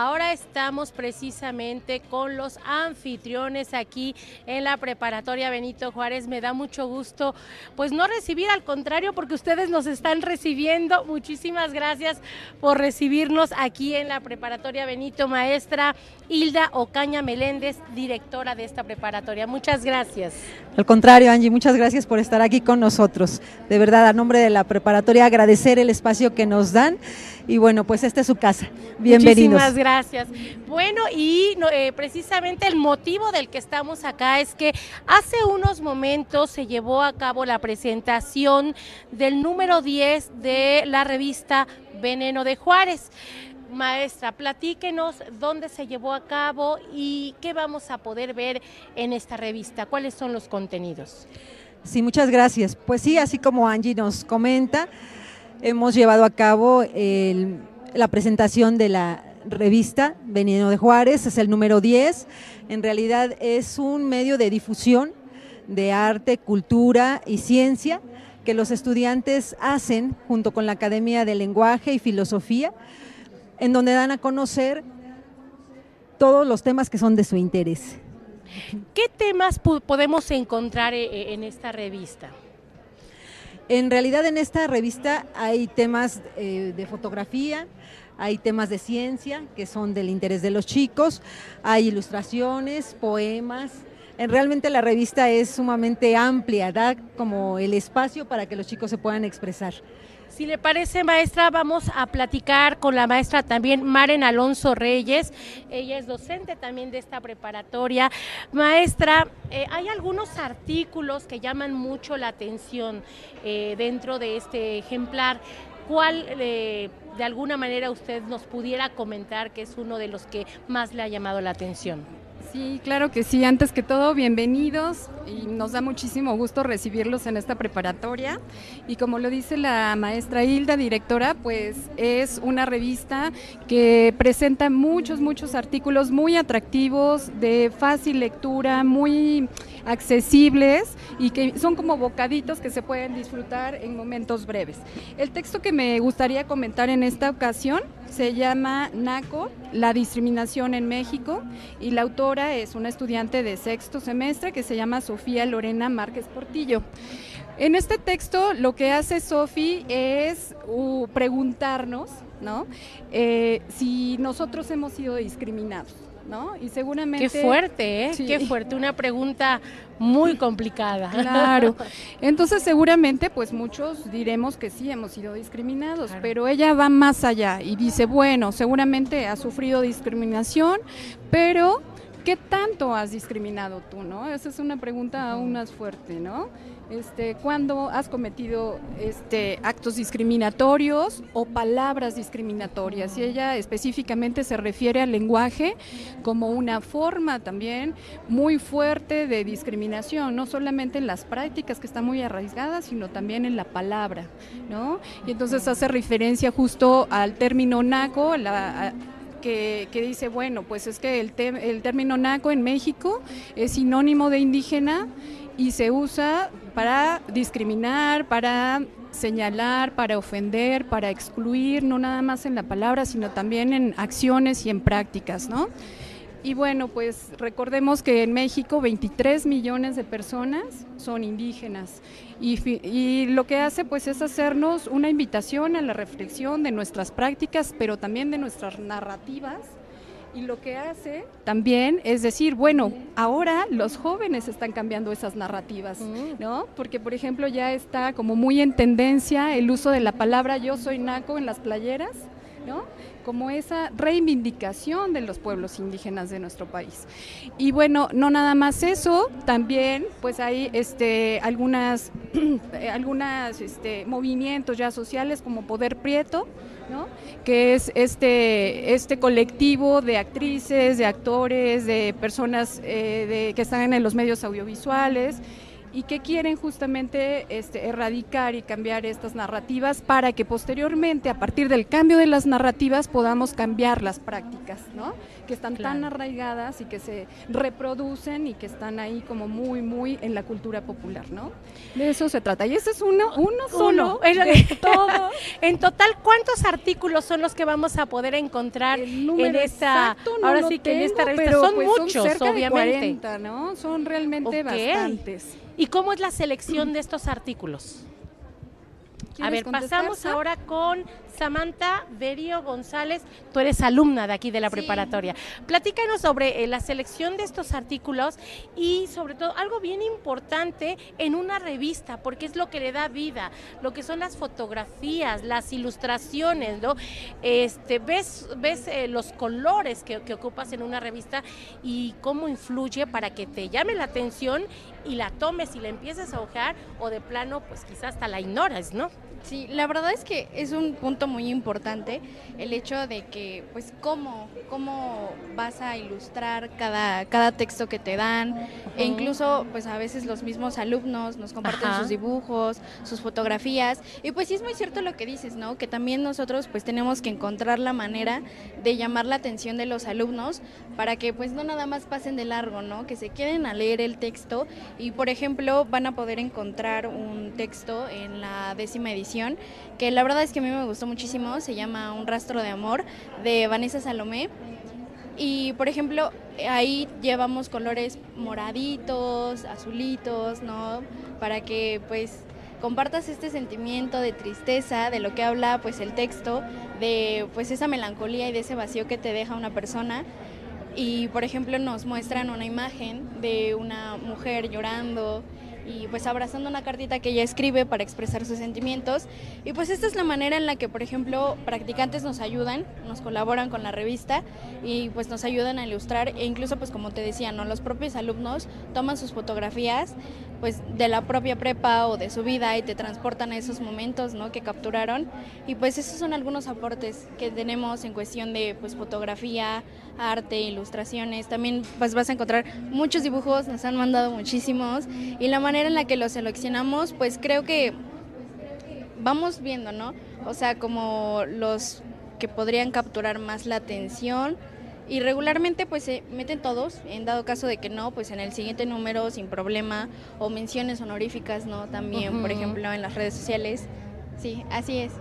Ahora estamos precisamente con los anfitriones aquí en la preparatoria Benito Juárez. Me da mucho gusto, pues no recibir, al contrario, porque ustedes nos están recibiendo. Muchísimas gracias por recibirnos aquí en la preparatoria Benito, maestra Hilda Ocaña Meléndez, directora de esta preparatoria. Muchas gracias. Al contrario, Angie, muchas gracias por estar aquí con nosotros. De verdad, a nombre de la preparatoria, agradecer el espacio que nos dan. Y bueno, pues esta es su casa. Bienvenidos. Muchísimas gracias. Bueno, y eh, precisamente el motivo del que estamos acá es que hace unos momentos se llevó a cabo la presentación del número 10 de la revista Veneno de Juárez. Maestra, platíquenos dónde se llevó a cabo y qué vamos a poder ver en esta revista, cuáles son los contenidos. Sí, muchas gracias. Pues sí, así como Angie nos comenta, hemos llevado a cabo la presentación de la revista Veneno de Juárez, es el número 10. En realidad es un medio de difusión de arte, cultura y ciencia que los estudiantes hacen junto con la Academia de Lenguaje y Filosofía, en donde dan a conocer todos los temas que son de su interés. ¿Qué temas podemos encontrar eh, en esta revista? En realidad en esta revista hay temas eh, de fotografía, hay temas de ciencia que son del interés de los chicos, hay ilustraciones, poemas. Realmente la revista es sumamente amplia, da como el espacio para que los chicos se puedan expresar. Si le parece, maestra, vamos a platicar con la maestra también, Maren Alonso Reyes. Ella es docente también de esta preparatoria. Maestra, eh, hay algunos artículos que llaman mucho la atención eh, dentro de este ejemplar. ¿Cuál eh, de alguna manera usted nos pudiera comentar que es uno de los que más le ha llamado la atención? Sí, claro que sí. Antes que todo, bienvenidos y nos da muchísimo gusto recibirlos en esta preparatoria. Y como lo dice la maestra Hilda, directora, pues es una revista que presenta muchos, muchos artículos muy atractivos, de fácil lectura, muy accesibles y que son como bocaditos que se pueden disfrutar en momentos breves. El texto que me gustaría comentar en esta ocasión se llama NACO, la discriminación en México, y la autora es una estudiante de sexto semestre que se llama Sofía Lorena Márquez Portillo. En este texto lo que hace Sofía es preguntarnos ¿no? Eh, si nosotros hemos sido discriminados. ¿No? Y seguramente... Qué fuerte, ¿eh? Qué fuerte, una pregunta muy complicada. Claro. Entonces seguramente pues muchos diremos que sí hemos sido discriminados, pero ella va más allá y dice, bueno, seguramente ha sufrido discriminación, pero ¿qué tanto has discriminado tú, no? Esa es una pregunta aún más fuerte, ¿no? Este, ¿Cuándo has cometido este, actos discriminatorios o palabras discriminatorias? Y ella específicamente se refiere al lenguaje como una forma también muy fuerte de discriminación, no solamente en las prácticas que están muy arraigadas, sino también en la palabra, ¿no? Y entonces hace referencia justo al término naco, la, que, dice, bueno, pues es que el, el término naco en México es sinónimo de indígena y se usa para discriminar, para señalar, para ofender, para excluir, no nada más en la palabra, sino también en acciones y en prácticas, ¿no? Y bueno, pues recordemos que en México 23 millones de personas son indígenas y, y, lo que hace pues es hacernos una invitación a la reflexión de nuestras prácticas, pero también de nuestras narrativas y lo que hace también es decir, bueno, ahora los jóvenes están cambiando esas narrativas, mm. ¿no? Porque, por ejemplo, ya está como muy en tendencia el uso de la palabra yo soy naco en las playeras, ¿no? Como esa reivindicación de los pueblos indígenas de nuestro país. Y bueno, no nada más eso, también pues hay este, algunas, algunas este, movimientos ya sociales como Poder Prieto, ¿no? que es este, este colectivo de actrices, de actores, de personas eh, que están en los medios audiovisuales y que quieren justamente este, erradicar y cambiar estas narrativas para que posteriormente, a partir del cambio de las narrativas, podamos cambiar las prácticas, ¿no? que están tan arraigadas y que se reproducen y que están ahí como muy, muy en la cultura popular. ¿no? De eso se trata. Y ese es uno, uno solo. todo. en total, ¿cuántos artículos son los que vamos a poder encontrar en esta, ahora sí que en esta revista? son pues muchos, obviamente. ¿no? Son realmente bastantes. ¿Y cómo es la selección de estos artículos? A ver, pasamos ahora con Samantha Berio González. Tú eres alumna de aquí de la preparatoria. Platícanos sobre eh, la selección de estos artículos y sobre todo algo bien importante en una revista, porque es lo que le da vida, lo que son las fotografías, las ilustraciones, ¿no? Este, ves ves eh, los colores que, que ocupas en una revista y cómo influye para que te llame la atención y la tomes y la empieces a hojar o de plano, pues quizás hasta la ignoras, ¿no? Sí, la verdad es que es un punto muy importante el hecho de que, pues, cómo, cómo vas a ilustrar cada, cada texto que te dan, e incluso, pues, a veces los mismos alumnos nos comparten sus dibujos, sus fotografías, y pues sí es muy cierto lo que dices, ¿no? Que también nosotros, pues, tenemos que encontrar la manera de llamar la atención de los alumnos para que, pues, no nada más pasen de largo, ¿no? Que se queden a leer el texto. Y, por ejemplo, van a poder encontrar un texto en la décima edición que la verdad es que a mí me gustó muchísimo, se llama Un rastro de amor, de Vanessa Salomé. Y por ejemplo, ahí llevamos colores moraditos, azulitos, ¿no? Para que pues compartas este sentimiento de tristeza, de lo que habla pues el texto, de pues esa melancolía y de ese vacío que te deja una persona. Y por ejemplo nos muestran una imagen de una mujer llorando y pues abrazando una cartita que ella escribe para expresar sus sentimientos. Y pues esta es la manera en la que, por ejemplo, practicantes nos ayudan, nos colaboran con la revista y pues nos ayudan a ilustrar e incluso pues como te decía, ¿no? los propios alumnos toman sus fotografías pues de la propia prepa o de su vida y te transportan a esos momentos ¿no? que capturaron y pues esos son algunos aportes que tenemos en cuestión de pues fotografía, arte, ilustraciones, también pues vas a encontrar muchos dibujos, nos han mandado muchísimos y la manera en la que los seleccionamos pues creo que vamos viendo, ¿no? O sea, como los que podrían capturar más la atención, y regularmente pues se meten todos, en dado caso de que no, pues en el siguiente número sin problema o menciones honoríficas, ¿no? También, por ejemplo, en las redes sociales. Sí, así es.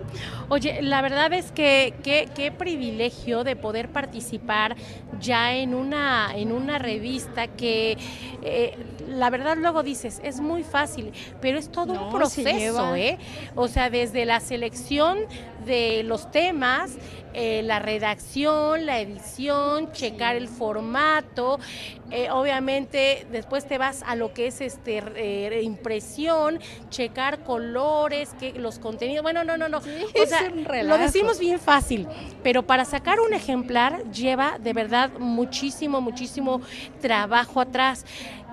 Oye, la verdad es que qué, privilegio de poder participar ya en una, en una revista que eh, la verdad luego dices, es muy fácil, pero es todo un proceso, ¿eh? O sea, desde la selección de los temas, eh, la redacción, la edición, checar el formato, eh, obviamente después te vas a lo que es este eh, impresión, checar colores, que los contenidos, bueno, no, no, no, o sea, lo decimos bien fácil, pero para sacar un ejemplar lleva de verdad muchísimo, muchísimo trabajo atrás.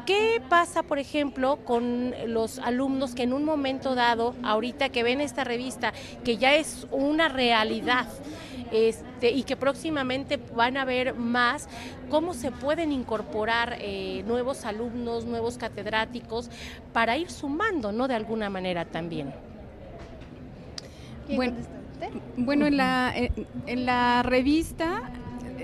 ¿Qué pasa, por ejemplo, con los alumnos que en un momento dado, ahorita que ven esta revista, que ya es una realidad, este, y que próximamente van a ver más cómo se pueden incorporar eh, nuevos alumnos, nuevos catedráticos, para ir sumando, ¿no? De alguna manera también. Bueno, bueno en, la, en la revista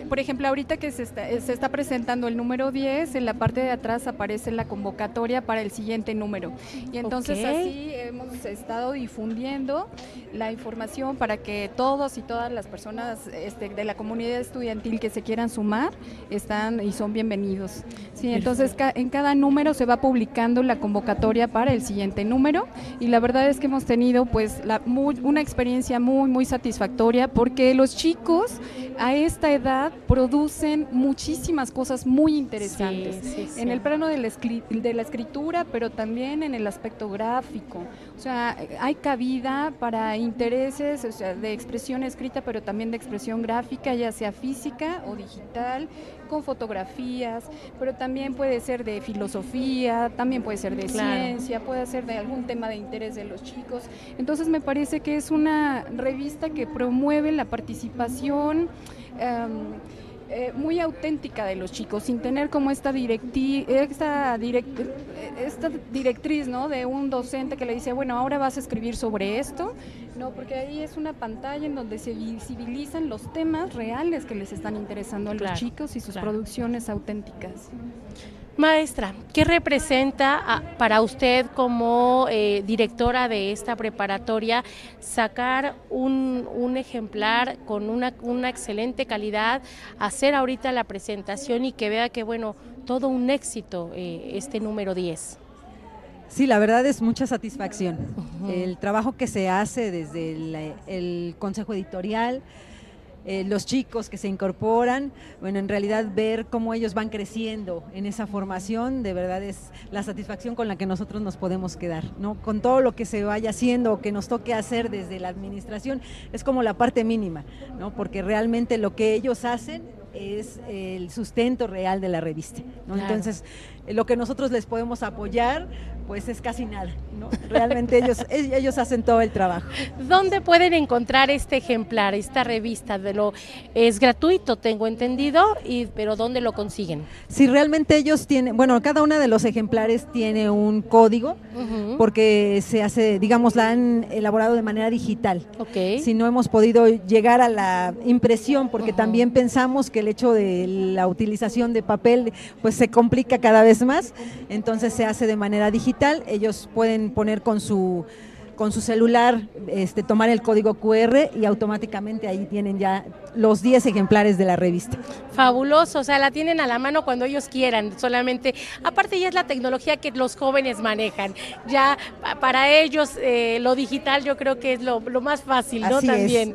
por ejemplo, ahorita que se está, se está presentando el número 10, en la parte de atrás aparece la convocatoria para el siguiente número. Y entonces así hemos estado difundiendo la información para que todos y todas las personas este, de la comunidad estudiantil que se quieran sumar están y son bienvenidos. Sí, entonces en cada número se va publicando la convocatoria para el siguiente número y la verdad es que hemos tenido pues la, una experiencia muy muy satisfactoria porque los chicos a esta edad producen muchísimas cosas muy interesantes en el plano de la, de la escritura, pero también en el aspecto gráfico. O sea, hay cabida para intereses o sea, de expresión escrita, pero también de expresión gráfica, ya sea física o digital, con fotografías, pero también puede ser de filosofía, también puede ser de ciencia, puede ser de algún tema de interés de los chicos. Entonces me parece que es una revista que promueve la participación. Em, eh, muy auténtica de los chicos, sin tener como esta, directi esta, esta directriz ¿no? de un docente que le dice, bueno, ahora vas a escribir sobre esto. No, porque ahí es una pantalla en donde se visibilizan los temas reales que les están interesando a los chicos y sus producciones auténticas. Maestra, ¿qué representa para usted como eh, directora de esta preparatoria sacar un, ejemplar con una, excelente calidad, hacer ahorita la presentación y que vea que, bueno, todo un éxito eh, este número 10? Sí, la verdad es mucha satisfacción. El trabajo que se hace desde el Consejo Editorial, eh, los chicos que se incorporan, bueno, en realidad ver cómo ellos van creciendo en esa formación, de verdad es la satisfacción con la que nosotros nos podemos quedar, ¿no? Con todo lo que se vaya haciendo o que nos toque hacer desde la administración, es como la parte mínima, ¿no? Porque realmente lo que ellos hacen es el sustento real de la revista, ¿no? Entonces, lo que nosotros les podemos apoyar, pues es casi nada, ¿no? Realmente ellos, ellos hacen todo el trabajo. ¿Dónde pueden encontrar este ejemplar, esta revista? De lo, es gratuito, tengo entendido, y, pero ¿dónde lo consiguen? Si realmente ellos tienen, bueno, cada uno de los ejemplares tiene un código, porque se hace, digamos, la han elaborado de manera digital. Okay. Si no hemos podido llegar a la impresión, porque también pensamos que el hecho de la utilización de papel, pues se complica cada vez más, entonces se hace de manera digital, ellos pueden poner con su con su celular, este, tomar el código QR y automáticamente ahí tienen ya los 10 ejemplares de la revista. Fabuloso, o sea, la tienen a la mano cuando ellos quieran, solamente, aparte ya es la tecnología que los jóvenes manejan, ya para ellos eh, lo digital yo creo que es lo, más fácil, ¿no? También.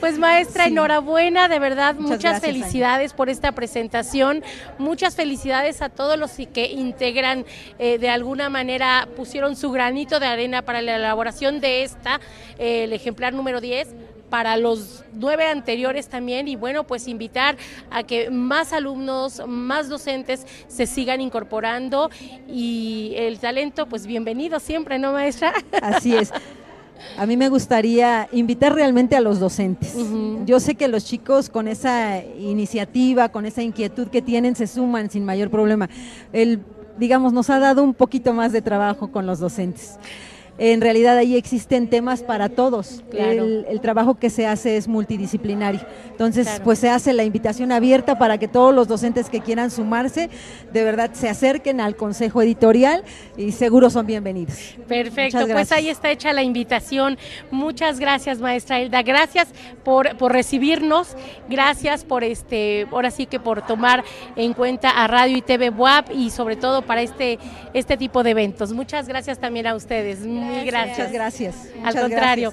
Pues maestra, enhorabuena, de verdad, muchas, felicidades por esta presentación, muchas felicidades a todos los que integran eh, de alguna manera, pusieron su granito de arena para la elaboración de esta, el ejemplar número 10, para los nueve anteriores también y bueno, pues invitar a que más alumnos, más docentes se sigan incorporando y el talento, pues bienvenido siempre, ¿no, maestra? Así es. A mí me gustaría invitar realmente a los docentes. Yo sé que los chicos con esa iniciativa, con esa inquietud que tienen, se suman sin mayor problema. El, digamos, nos ha dado un poquito más de trabajo con los docentes en realidad ahí existen temas para todos. El, trabajo que se hace es multidisciplinario. Entonces, pues se hace la invitación abierta para que todos los docentes que quieran sumarse, de verdad se acerquen al consejo editorial y seguro son bienvenidos. Perfecto, pues ahí está hecha la invitación. Muchas gracias, maestra Elda. Gracias por, por recibirnos, gracias por este, ahora sí que por tomar en cuenta a Radio y TV WAP y sobre todo para este, este tipo de eventos. Muchas gracias también a ustedes. Mil gracias. Muchas gracias. Al contrario.